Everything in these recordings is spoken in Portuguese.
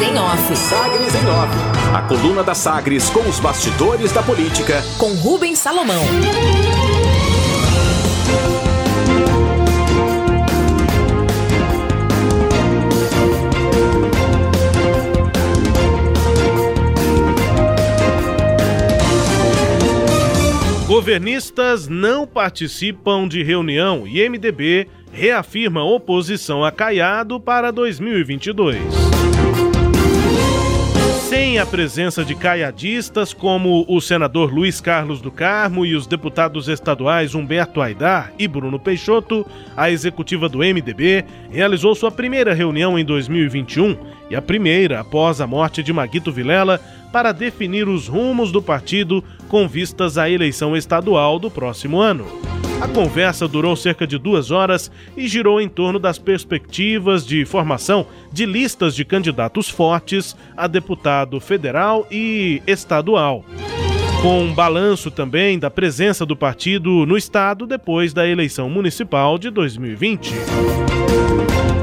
Sagres em Off. Sagres em Off. A coluna da Sagres com os bastidores da política. Com Rubens Salomão. Governistas não participam de reunião e MDB reafirma oposição a Caiado para 2022. Sem a presença de caiadistas como o senador Luiz Carlos do Carmo e os deputados estaduais Humberto Aidar e Bruno Peixoto, a executiva do MDB realizou sua primeira reunião em 2021 e a primeira após a morte de Maguito Vilela para definir os rumos do partido com vistas à eleição estadual do próximo ano. A conversa durou cerca de duas horas e girou em torno das perspectivas de formação de listas de candidatos fortes a deputado federal e estadual. Com um balanço também da presença do partido no estado depois da eleição municipal de 2020.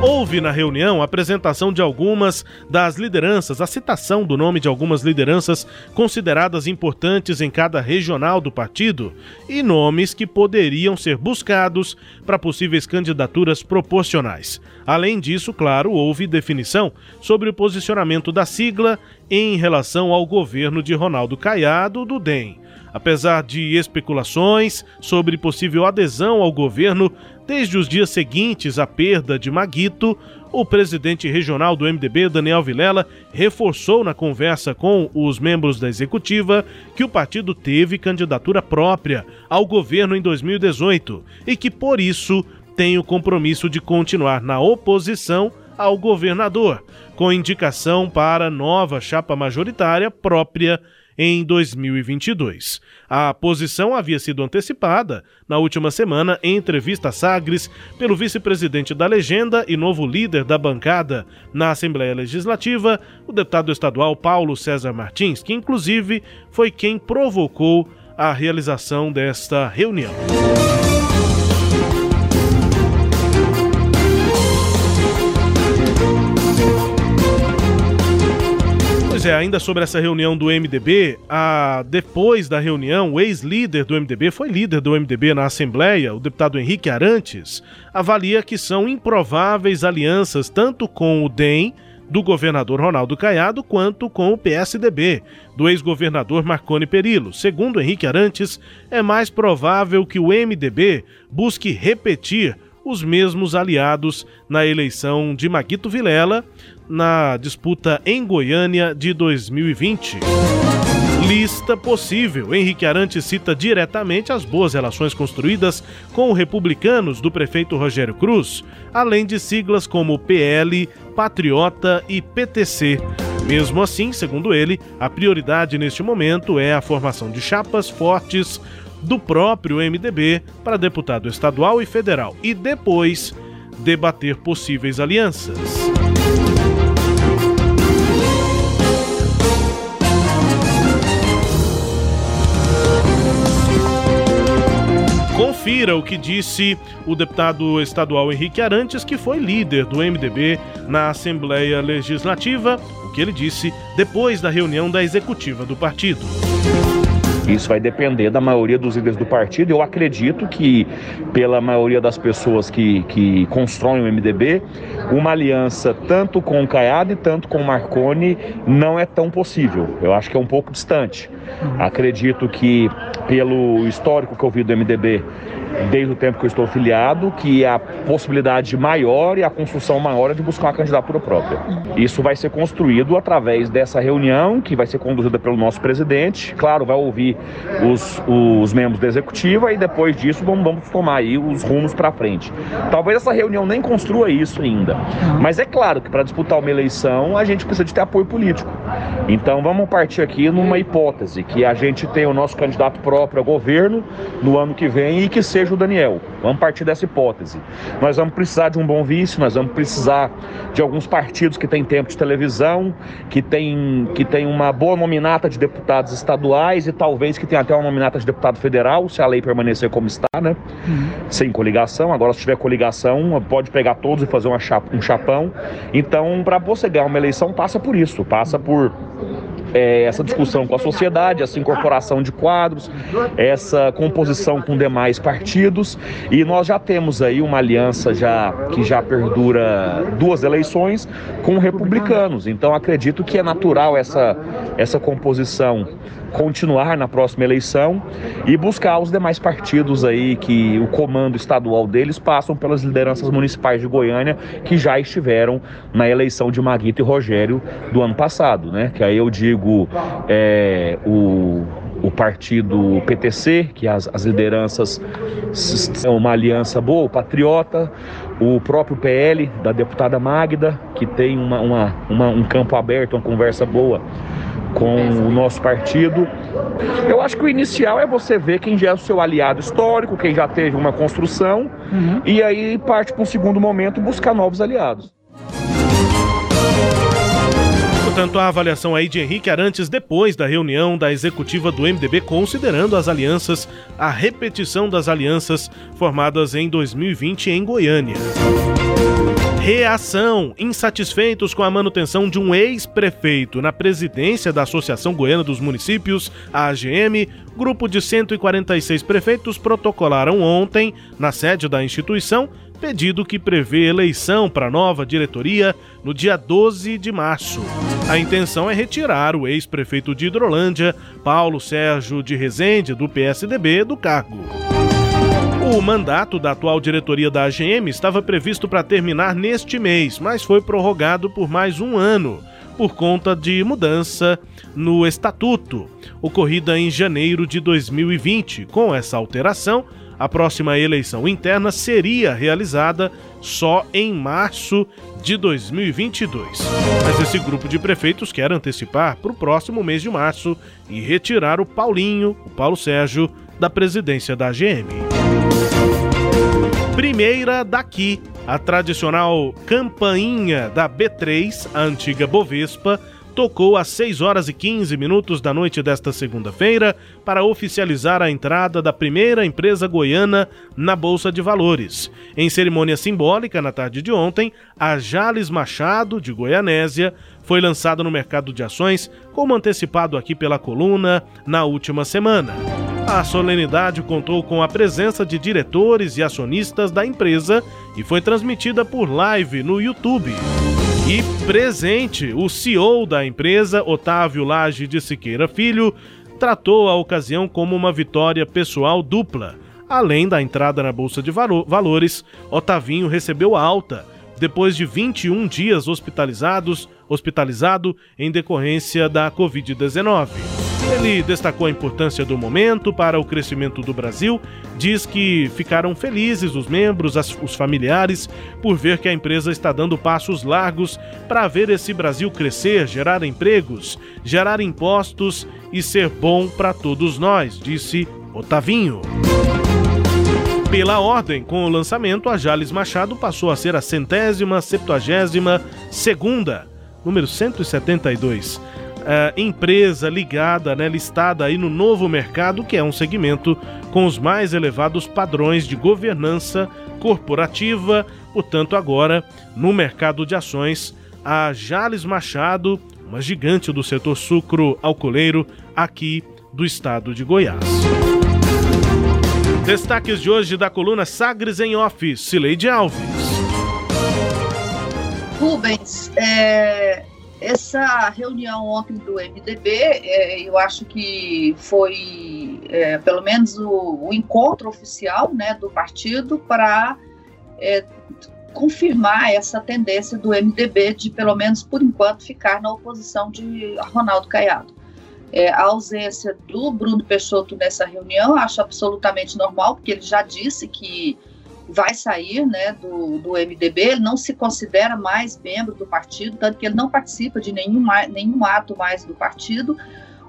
Houve na reunião a apresentação de algumas das lideranças, a citação do nome de algumas lideranças consideradas importantes em cada regional do partido e nomes que poderiam ser buscados para possíveis candidaturas proporcionais. Além disso, claro, houve definição sobre o posicionamento da sigla em relação ao governo de Ronaldo Caiado do DEM. Apesar de especulações sobre possível adesão ao governo desde os dias seguintes à perda de Maguito, o presidente regional do MDB, Daniel Vilela, reforçou na conversa com os membros da executiva que o partido teve candidatura própria ao governo em 2018 e que, por isso, tem o compromisso de continuar na oposição ao governador, com indicação para nova chapa majoritária própria em 2022. A posição havia sido antecipada na última semana em entrevista a Sagres pelo vice-presidente da legenda e novo líder da bancada na Assembleia Legislativa, o deputado estadual Paulo César Martins, que inclusive foi quem provocou a realização desta reunião. É, ainda sobre essa reunião do MDB, a, depois da reunião, o ex-líder do MDB, foi líder do MDB na Assembleia, o deputado Henrique Arantes, avalia que são improváveis alianças tanto com o DEM, do governador Ronaldo Caiado, quanto com o PSDB, do ex-governador Marconi Perillo. Segundo Henrique Arantes, é mais provável que o MDB busque repetir os mesmos aliados na eleição de Maguito Vilela na disputa em Goiânia de 2020. Lista possível. Henrique Arantes cita diretamente as boas relações construídas com republicanos do prefeito Rogério Cruz, além de siglas como PL, Patriota e PTC. Mesmo assim, segundo ele, a prioridade neste momento é a formação de chapas fortes do próprio MDB para deputado estadual e federal e depois debater possíveis alianças. Confira o que disse o deputado estadual Henrique Arantes, que foi líder do MDB na Assembleia Legislativa, o que ele disse depois da reunião da executiva do partido. Isso vai depender da maioria dos líderes do partido. Eu acredito que, pela maioria das pessoas que, que constroem o MDB, uma aliança tanto com o Caiado e tanto com o Marconi não é tão possível. Eu acho que é um pouco distante. Acredito que, pelo histórico que eu vi do MDB, desde o tempo que eu estou filiado, que a possibilidade maior e a construção maior é de buscar uma candidatura própria. Isso vai ser construído através dessa reunião, que vai ser conduzida pelo nosso presidente. Claro, vai ouvir os, os membros da executiva e depois disso vamos, vamos tomar aí os rumos para frente. Talvez essa reunião nem construa isso ainda, mas é claro que para disputar uma eleição a gente precisa de ter apoio político. Então vamos partir aqui numa hipótese que a gente tem o nosso candidato próprio a governo no ano que vem e que seja o Daniel. Vamos partir dessa hipótese. Nós vamos precisar de um bom vice, nós vamos precisar de alguns partidos que têm tempo de televisão, que tem, que tem uma boa nominata de deputados estaduais e talvez que tenha até uma nominata de deputado federal, se a lei permanecer como está, né? Uhum. Sem coligação. Agora, se tiver coligação, pode pegar todos e fazer chapa, um chapão. Então, para você ganhar uma eleição, passa por isso, passa por é, essa discussão com a sociedade, essa incorporação de quadros, essa composição com demais partidos e nós já temos aí uma aliança já que já perdura duas eleições com republicanos. Então acredito que é natural essa essa composição continuar na próxima eleição e buscar os demais partidos aí que o comando estadual deles passam pelas lideranças municipais de Goiânia que já estiveram na eleição de Maguito e Rogério do ano passado, né? Que aí eu digo é, o o partido PTC, que as, as lideranças são uma aliança boa, o Patriota, o próprio PL da deputada Magda, que tem uma, uma, uma, um campo aberto, uma conversa boa com o nosso partido. Eu acho que o inicial é você ver quem já é o seu aliado histórico, quem já teve uma construção, uhum. e aí parte para um segundo momento buscar novos aliados. Portanto, a avaliação aí de Henrique Arantes depois da reunião da executiva do MDB, considerando as alianças, a repetição das alianças formadas em 2020 em Goiânia. Reação: insatisfeitos com a manutenção de um ex-prefeito na presidência da Associação Goiana dos Municípios, a AGM, grupo de 146 prefeitos protocolaram ontem, na sede da instituição, pedido que prevê eleição para nova diretoria no dia 12 de março. A intenção é retirar o ex-prefeito de Hidrolândia, Paulo Sérgio de Rezende, do PSDB, do cargo. O mandato da atual diretoria da AGM estava previsto para terminar neste mês, mas foi prorrogado por mais um ano, por conta de mudança no estatuto, ocorrida em janeiro de 2020. Com essa alteração, a próxima eleição interna seria realizada só em março de 2022. Mas esse grupo de prefeitos quer antecipar para o próximo mês de março e retirar o Paulinho, o Paulo Sérgio, da presidência da AGM. Primeira daqui, a tradicional campainha da B3, a antiga Bovespa, tocou às 6 horas e 15 minutos da noite desta segunda-feira para oficializar a entrada da primeira empresa goiana na Bolsa de Valores. Em cerimônia simbólica na tarde de ontem, a Jales Machado, de Goianésia, foi lançada no mercado de ações, como antecipado aqui pela coluna na última semana. A solenidade contou com a presença de diretores e acionistas da empresa e foi transmitida por live no YouTube. E presente, o CEO da empresa, Otávio Lage de Siqueira Filho, tratou a ocasião como uma vitória pessoal dupla. Além da entrada na Bolsa de Valores, Otavinho recebeu alta depois de 21 dias hospitalizados, hospitalizado em decorrência da Covid-19. Ele destacou a importância do momento para o crescimento do Brasil, diz que ficaram felizes os membros, os familiares, por ver que a empresa está dando passos largos para ver esse Brasil crescer, gerar empregos, gerar impostos e ser bom para todos nós, disse Otavinho. Pela ordem, com o lançamento, a Jales Machado passou a ser a centésima, septuagésima, segunda, número 172, uh, empresa ligada, né, listada aí no novo mercado, que é um segmento com os mais elevados padrões de governança corporativa. Portanto, agora, no mercado de ações, a Jales Machado, uma gigante do setor sucro alcooleiro aqui do estado de Goiás. Destaques de hoje da coluna Sagres em Office, Cileide Alves. Rubens, é, essa reunião ontem do MDB, é, eu acho que foi, é, pelo menos, o, o, encontro oficial né, do partido para é, confirmar essa tendência do MDB de, pelo menos por enquanto, ficar na oposição de Ronaldo Caiado. É, a ausência do Bruno Peixoto nessa reunião eu acho absolutamente normal, porque ele já disse que vai sair né, do, do MDB, ele não se considera mais membro do partido, tanto que ele não participa de nenhum, nenhum ato mais do partido.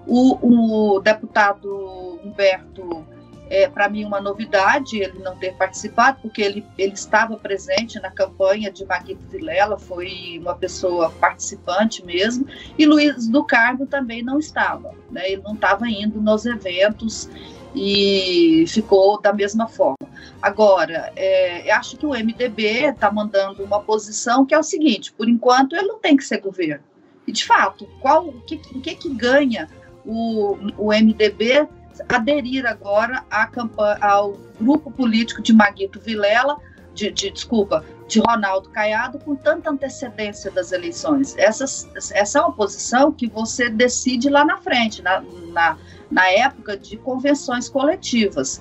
O, o deputado Humberto é para mim uma novidade ele não ter participado, porque ele, ele estava presente na campanha de Maguito Vilela, foi uma pessoa participante mesmo, e Luiz do Carmo também não estava, né? ele não estava indo nos eventos e ficou da mesma forma. Agora, é, eu acho que o MDB está mandando uma posição que é o seguinte: por enquanto ele não tem que ser governo. E de fato, qual o que, que, que ganha o, o MDB aderir agora campanha, ao grupo político de Maguito Vilela, de, de, desculpa, de Ronaldo Caiado, com tanta antecedência das eleições. Essa, essa é uma posição que você decide lá na frente, na, na, na época de convenções coletivas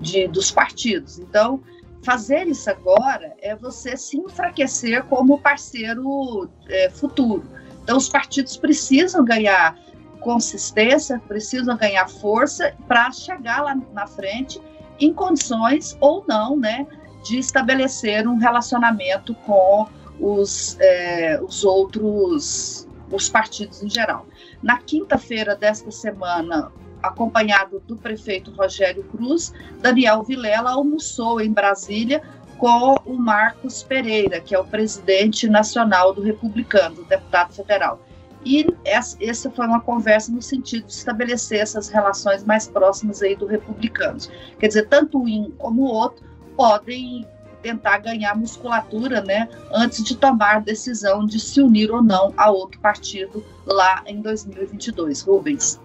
de, dos partidos. Então, fazer isso agora é você se enfraquecer como parceiro é, futuro. Então, os partidos precisam ganhar consistência, precisam ganhar força para chegar lá na frente em condições ou não, né, de estabelecer um relacionamento com os, é, os outros, os partidos em geral. Na quinta-feira desta semana, acompanhado do prefeito Rogério Cruz, Daniel Vilela almoçou em Brasília com o Marcos Pereira, que é o presidente nacional do Republicano, deputado federal. E essa foi uma conversa no sentido de estabelecer essas relações mais próximas aí do republicanos. Quer dizer, tanto um como o outro podem tentar ganhar musculatura, né, antes de tomar decisão de se unir ou não a outro partido lá em 2022. Rubens.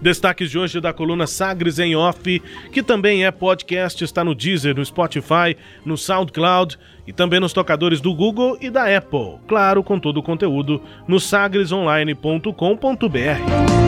Destaques de hoje da coluna Sagres em Off, que também é podcast, está no Deezer, no Spotify, no SoundCloud e também nos tocadores do Google e da Apple. Claro, com todo o conteúdo no sagresonline.com.br.